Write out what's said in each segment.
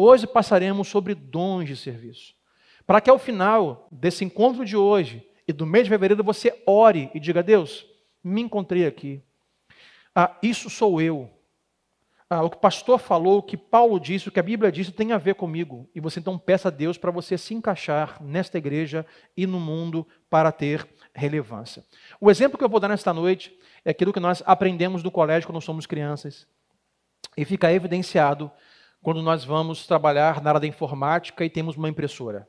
Hoje passaremos sobre dons de serviço. Para que ao final desse encontro de hoje e do mês de fevereiro você ore e diga: Deus, me encontrei aqui. Ah, isso sou eu. Ah, o que o pastor falou, o que Paulo disse, o que a Bíblia disse tem a ver comigo. E você então peça a Deus para você se encaixar nesta igreja e no mundo para ter relevância. O exemplo que eu vou dar nesta noite é aquilo que nós aprendemos no colégio quando somos crianças. E fica evidenciado quando nós vamos trabalhar na área da informática e temos uma impressora.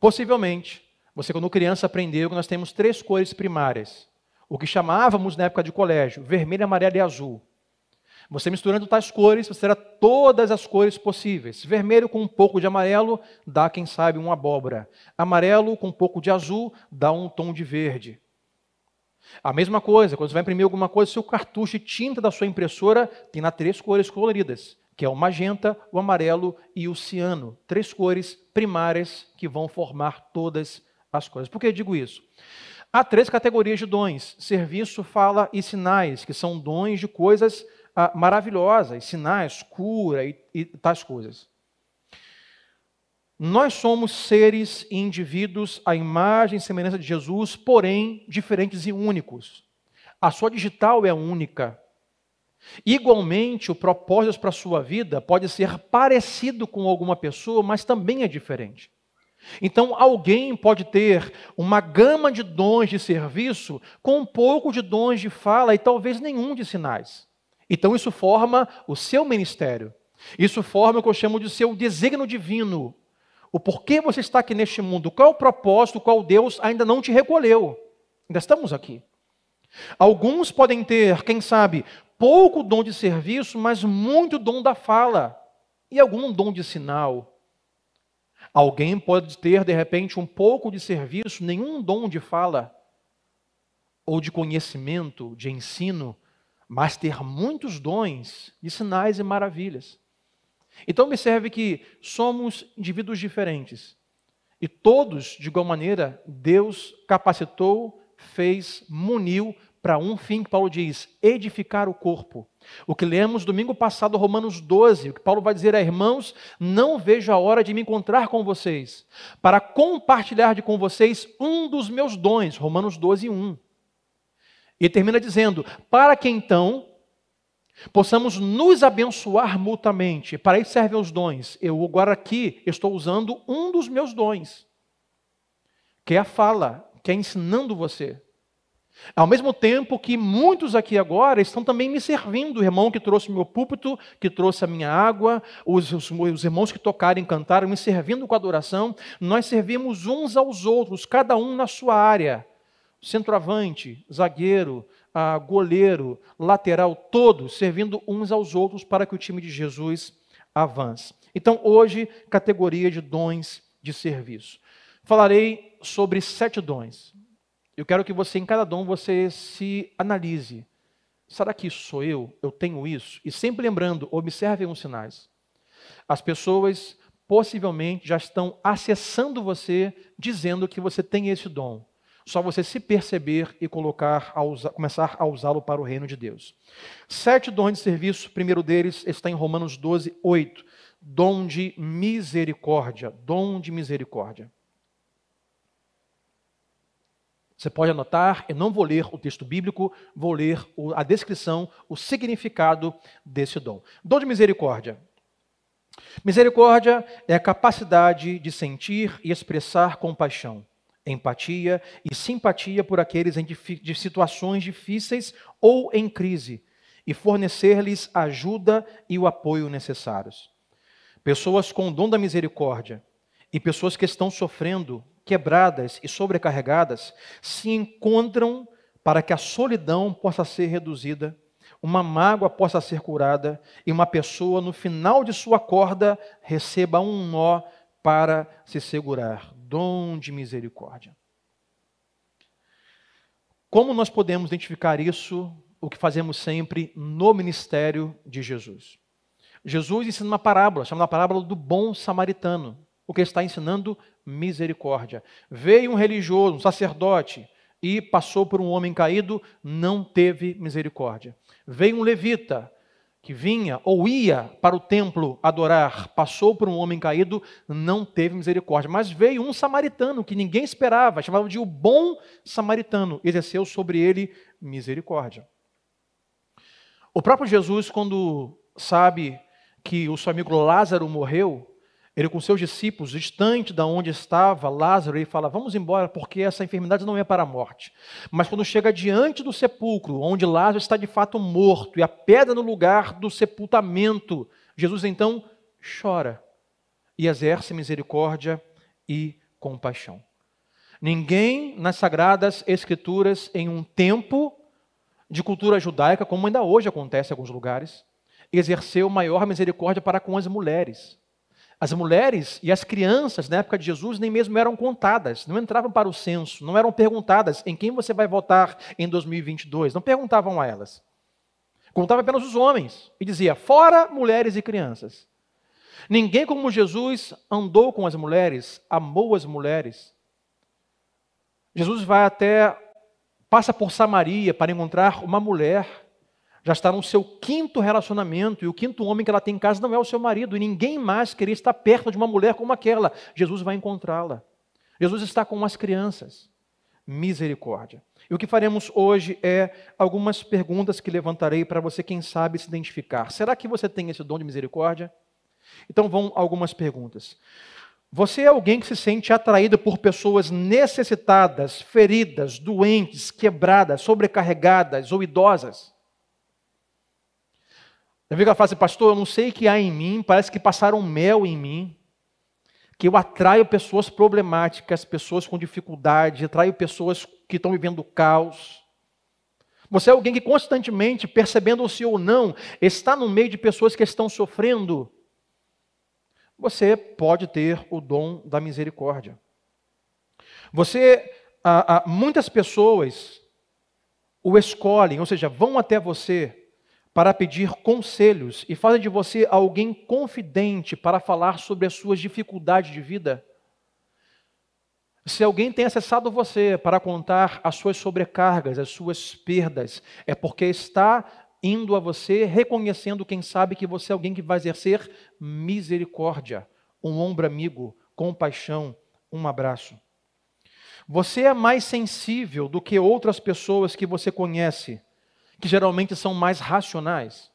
Possivelmente, você quando criança aprendeu que nós temos três cores primárias. O que chamávamos na época de colégio, vermelho, amarelo e azul. Você misturando tais cores, você terá todas as cores possíveis. Vermelho com um pouco de amarelo dá, quem sabe, uma abóbora. Amarelo com um pouco de azul dá um tom de verde. A mesma coisa, quando você vai imprimir alguma coisa, seu cartucho e tinta da sua impressora tem lá três cores coloridas, que é o magenta, o amarelo e o ciano. Três cores primárias que vão formar todas as coisas. Por que eu digo isso? Há três categorias de dons: serviço, fala e sinais, que são dons de coisas ah, maravilhosas, sinais, cura e, e tais coisas. Nós somos seres e indivíduos à imagem e semelhança de Jesus, porém diferentes e únicos. A sua digital é única. Igualmente, o propósito para a sua vida pode ser parecido com alguma pessoa, mas também é diferente. Então, alguém pode ter uma gama de dons de serviço com um pouco de dons de fala e talvez nenhum de sinais. Então, isso forma o seu ministério. Isso forma o que eu chamo de seu desígnio divino. O porquê você está aqui neste mundo, qual o propósito, qual Deus ainda não te recolheu. Ainda estamos aqui. Alguns podem ter, quem sabe, pouco dom de serviço, mas muito dom da fala e algum dom de sinal. Alguém pode ter, de repente, um pouco de serviço, nenhum dom de fala ou de conhecimento, de ensino, mas ter muitos dons de sinais e maravilhas. Então, observe que somos indivíduos diferentes. E todos, de igual maneira, Deus capacitou, fez, muniu para um fim que Paulo diz: edificar o corpo. O que lemos domingo passado, Romanos 12, o que Paulo vai dizer a irmãos: não vejo a hora de me encontrar com vocês, para compartilhar de com vocês um dos meus dons. Romanos 12, 1. E termina dizendo: para que então possamos nos abençoar mutuamente. Para isso servem os dons. Eu agora aqui estou usando um dos meus dons, que é a fala, que é ensinando você. Ao mesmo tempo que muitos aqui agora estão também me servindo, o irmão que trouxe meu púlpito, que trouxe a minha água, os, os, os irmãos que tocaram e cantaram, me servindo com adoração, nós servimos uns aos outros, cada um na sua área centroavante, zagueiro, ah, goleiro, lateral, todos servindo uns aos outros para que o time de Jesus avance. Então, hoje, categoria de dons de serviço. Falarei sobre sete dons. Eu quero que você, em cada dom, você se analise. Será que isso sou eu? Eu tenho isso? E sempre lembrando, observem os sinais. As pessoas possivelmente já estão acessando você dizendo que você tem esse dom. Só você se perceber e colocar a usar, começar a usá-lo para o reino de Deus. Sete dons de serviço, o primeiro deles está em Romanos 12, 8. Dom de misericórdia. Dom de misericórdia. Você pode anotar, eu não vou ler o texto bíblico, vou ler a descrição, o significado desse dom. Dom de misericórdia. Misericórdia é a capacidade de sentir e expressar compaixão empatia e simpatia por aqueles em de situações difíceis ou em crise e fornecer-lhes ajuda e o apoio necessários. Pessoas com o dom da misericórdia e pessoas que estão sofrendo, quebradas e sobrecarregadas, se encontram para que a solidão possa ser reduzida, uma mágoa possa ser curada e uma pessoa, no final de sua corda, receba um nó para se segurar dom de misericórdia. Como nós podemos identificar isso, o que fazemos sempre no ministério de Jesus? Jesus ensina uma parábola, chamada parábola do bom samaritano, o que está ensinando misericórdia. Veio um religioso, um sacerdote, e passou por um homem caído, não teve misericórdia. Veio um levita, que vinha ou ia para o templo adorar, passou por um homem caído, não teve misericórdia. Mas veio um samaritano que ninguém esperava, chamava de o bom samaritano, exerceu sobre ele misericórdia. O próprio Jesus, quando sabe que o seu amigo Lázaro morreu, ele com seus discípulos, distante da onde estava Lázaro, ele fala: Vamos embora, porque essa enfermidade não é para a morte. Mas quando chega diante do sepulcro, onde Lázaro está de fato morto, e a pedra no lugar do sepultamento, Jesus então chora e exerce misericórdia e compaixão. Ninguém nas sagradas escrituras, em um tempo de cultura judaica, como ainda hoje acontece em alguns lugares, exerceu maior misericórdia para com as mulheres. As mulheres e as crianças na época de Jesus nem mesmo eram contadas, não entravam para o censo, não eram perguntadas em quem você vai votar em 2022, não perguntavam a elas. Contava apenas os homens e dizia: fora mulheres e crianças. Ninguém como Jesus andou com as mulheres, amou as mulheres. Jesus vai até, passa por Samaria para encontrar uma mulher já está no seu quinto relacionamento, e o quinto homem que ela tem em casa não é o seu marido, e ninguém mais queria estar perto de uma mulher como aquela. Jesus vai encontrá-la. Jesus está com as crianças. Misericórdia. E o que faremos hoje é algumas perguntas que levantarei para você, quem sabe, se identificar. Será que você tem esse dom de misericórdia? Então vão algumas perguntas. Você é alguém que se sente atraído por pessoas necessitadas, feridas, doentes, quebradas, sobrecarregadas ou idosas? Eu vi fala assim, pastor, eu não sei o que há em mim, parece que passaram mel em mim, que eu atraio pessoas problemáticas, pessoas com dificuldade, atraio pessoas que estão vivendo caos. Você é alguém que constantemente, percebendo-se ou não, está no meio de pessoas que estão sofrendo. Você pode ter o dom da misericórdia. Você, ah, ah, muitas pessoas o escolhem, ou seja, vão até você para pedir conselhos e fazem de você alguém confidente para falar sobre as suas dificuldades de vida. Se alguém tem acessado você para contar as suas sobrecargas, as suas perdas, é porque está indo a você reconhecendo, quem sabe, que você é alguém que vai exercer misericórdia, um ombro amigo, compaixão, um abraço. Você é mais sensível do que outras pessoas que você conhece que geralmente são mais racionais.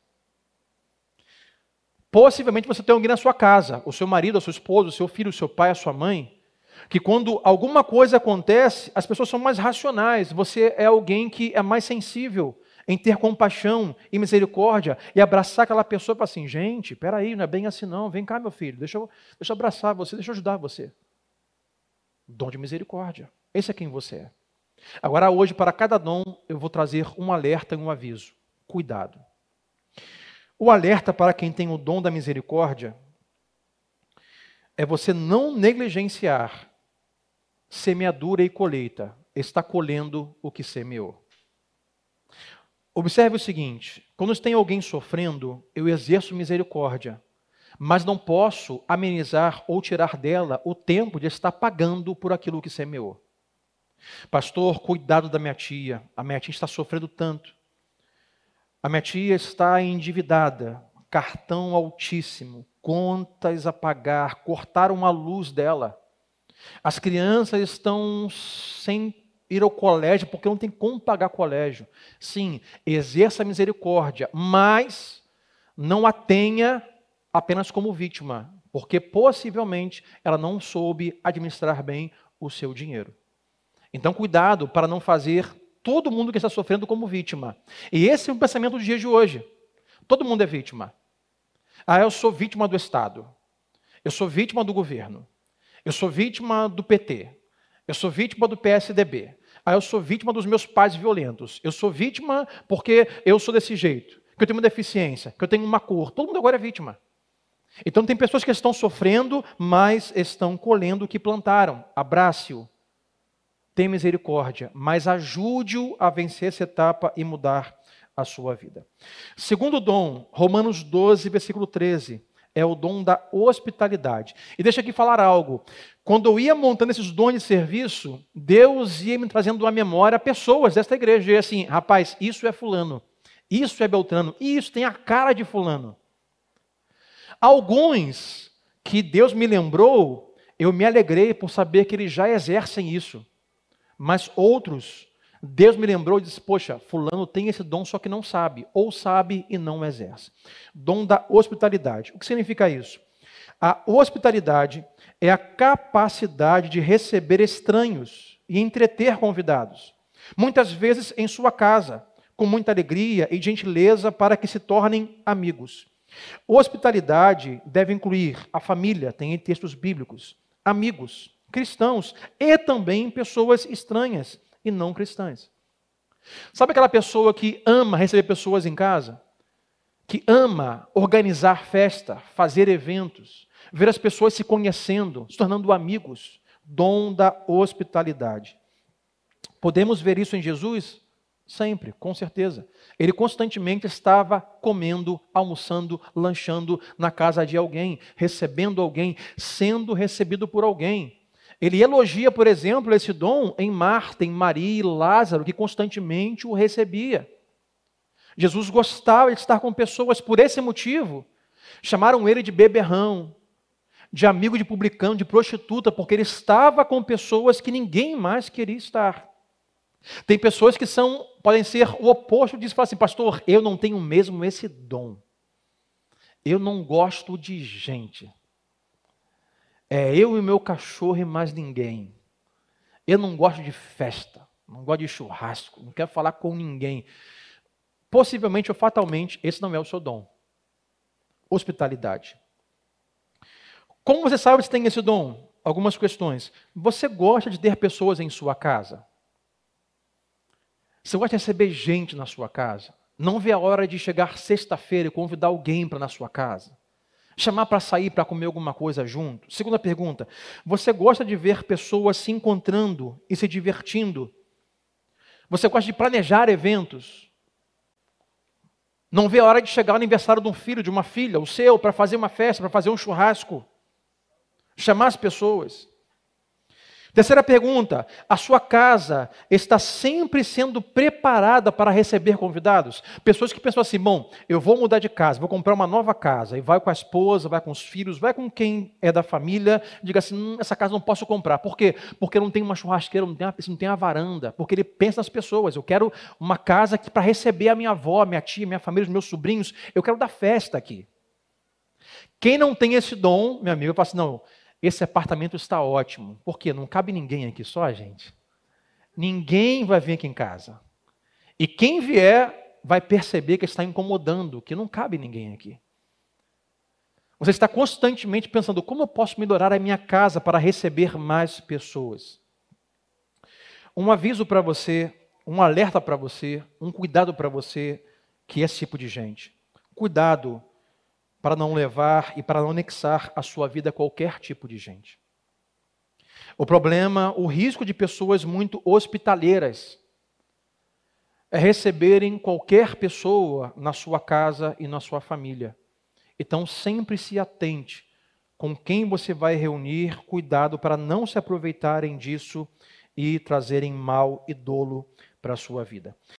Possivelmente você tem alguém na sua casa, o seu marido, a sua esposa, o seu filho, o seu pai, a sua mãe, que quando alguma coisa acontece, as pessoas são mais racionais. Você é alguém que é mais sensível em ter compaixão e misericórdia e abraçar aquela pessoa falar assim: gente, peraí, não é bem assim não, vem cá, meu filho, deixa eu, deixa eu abraçar você, deixa eu ajudar você. Dom de misericórdia. Esse é quem você é. Agora, hoje, para cada dom, eu vou trazer um alerta e um aviso. Cuidado. O alerta para quem tem o dom da misericórdia é você não negligenciar semeadura e colheita. Está colhendo o que semeou. Observe o seguinte: quando tem alguém sofrendo, eu exerço misericórdia, mas não posso amenizar ou tirar dela o tempo de estar pagando por aquilo que semeou. Pastor, cuidado da minha tia. A minha tia está sofrendo tanto. A minha tia está endividada, cartão altíssimo, contas a pagar, cortaram a luz dela. As crianças estão sem ir ao colégio porque não tem como pagar colégio. Sim, exerça misericórdia, mas não a tenha apenas como vítima, porque possivelmente ela não soube administrar bem o seu dinheiro. Então, cuidado para não fazer todo mundo que está sofrendo como vítima. E esse é o pensamento do dia de hoje. Todo mundo é vítima. Ah, eu sou vítima do Estado. Eu sou vítima do governo. Eu sou vítima do PT. Eu sou vítima do PSDB. Ah, eu sou vítima dos meus pais violentos. Eu sou vítima porque eu sou desse jeito. Que eu tenho uma deficiência. Que eu tenho uma cor. Todo mundo agora é vítima. Então tem pessoas que estão sofrendo, mas estão colhendo o que plantaram. Abrace-o tem misericórdia, mas ajude-o a vencer essa etapa e mudar a sua vida. Segundo dom, Romanos 12, versículo 13, é o dom da hospitalidade. E deixa aqui falar algo. Quando eu ia montando esses dons de serviço, Deus ia me trazendo à memória pessoas desta igreja. E assim, rapaz, isso é fulano, Isso é Beltrano. Isso tem a cara de Fulano. Alguns que Deus me lembrou, eu me alegrei por saber que eles já exercem isso. Mas outros, Deus me lembrou e disse: Poxa, Fulano tem esse dom, só que não sabe, ou sabe e não exerce. Dom da hospitalidade. O que significa isso? A hospitalidade é a capacidade de receber estranhos e entreter convidados, muitas vezes em sua casa, com muita alegria e gentileza para que se tornem amigos. Hospitalidade deve incluir a família, tem textos bíblicos, amigos, cristãos e também pessoas estranhas e não cristãs. Sabe aquela pessoa que ama receber pessoas em casa? Que ama organizar festa, fazer eventos, ver as pessoas se conhecendo, se tornando amigos, dom da hospitalidade. Podemos ver isso em Jesus? Sempre, com certeza. Ele constantemente estava comendo, almoçando, lanchando na casa de alguém, recebendo alguém, sendo recebido por alguém. Ele elogia, por exemplo, esse dom em Marta, em Maria e Lázaro, que constantemente o recebia. Jesus gostava de estar com pessoas por esse motivo. Chamaram ele de beberrão, de amigo de publicano, de prostituta, porque ele estava com pessoas que ninguém mais queria estar. Tem pessoas que são, podem ser o oposto disso, falar assim, pastor, eu não tenho mesmo esse dom. Eu não gosto de gente. É eu e meu cachorro e mais ninguém. Eu não gosto de festa, não gosto de churrasco, não quero falar com ninguém. Possivelmente ou fatalmente, esse não é o seu dom. Hospitalidade. Como você sabe se tem esse dom? Algumas questões. Você gosta de ter pessoas em sua casa? Você gosta de receber gente na sua casa? Não vê a hora de chegar sexta-feira e convidar alguém para na sua casa? Chamar para sair para comer alguma coisa junto? Segunda pergunta: você gosta de ver pessoas se encontrando e se divertindo? Você gosta de planejar eventos? Não vê a hora de chegar ao aniversário de um filho, de uma filha, o seu, para fazer uma festa, para fazer um churrasco? chamar as pessoas. Terceira pergunta: a sua casa está sempre sendo preparada para receber convidados? Pessoas que pensam assim: bom, eu vou mudar de casa, vou comprar uma nova casa, e vai com a esposa, vai com os filhos, vai com quem é da família, diga assim: hum, essa casa não posso comprar. Por quê? Porque não tem uma churrasqueira, não tem uma, não tem uma varanda, porque ele pensa nas pessoas: eu quero uma casa para receber a minha avó, minha tia, minha família, os meus sobrinhos, eu quero dar festa aqui. Quem não tem esse dom, meu amigo, fala assim: não esse apartamento está ótimo. Por quê? Não cabe ninguém aqui, só gente. Ninguém vai vir aqui em casa. E quem vier vai perceber que está incomodando, que não cabe ninguém aqui. Você está constantemente pensando como eu posso melhorar a minha casa para receber mais pessoas. Um aviso para você, um alerta para você, um cuidado para você que é esse tipo de gente. Cuidado para não levar e para não anexar a sua vida qualquer tipo de gente. O problema, o risco de pessoas muito hospitaleiras é receberem qualquer pessoa na sua casa e na sua família. Então, sempre se atente com quem você vai reunir, cuidado para não se aproveitarem disso e trazerem mal e dolo para a sua vida.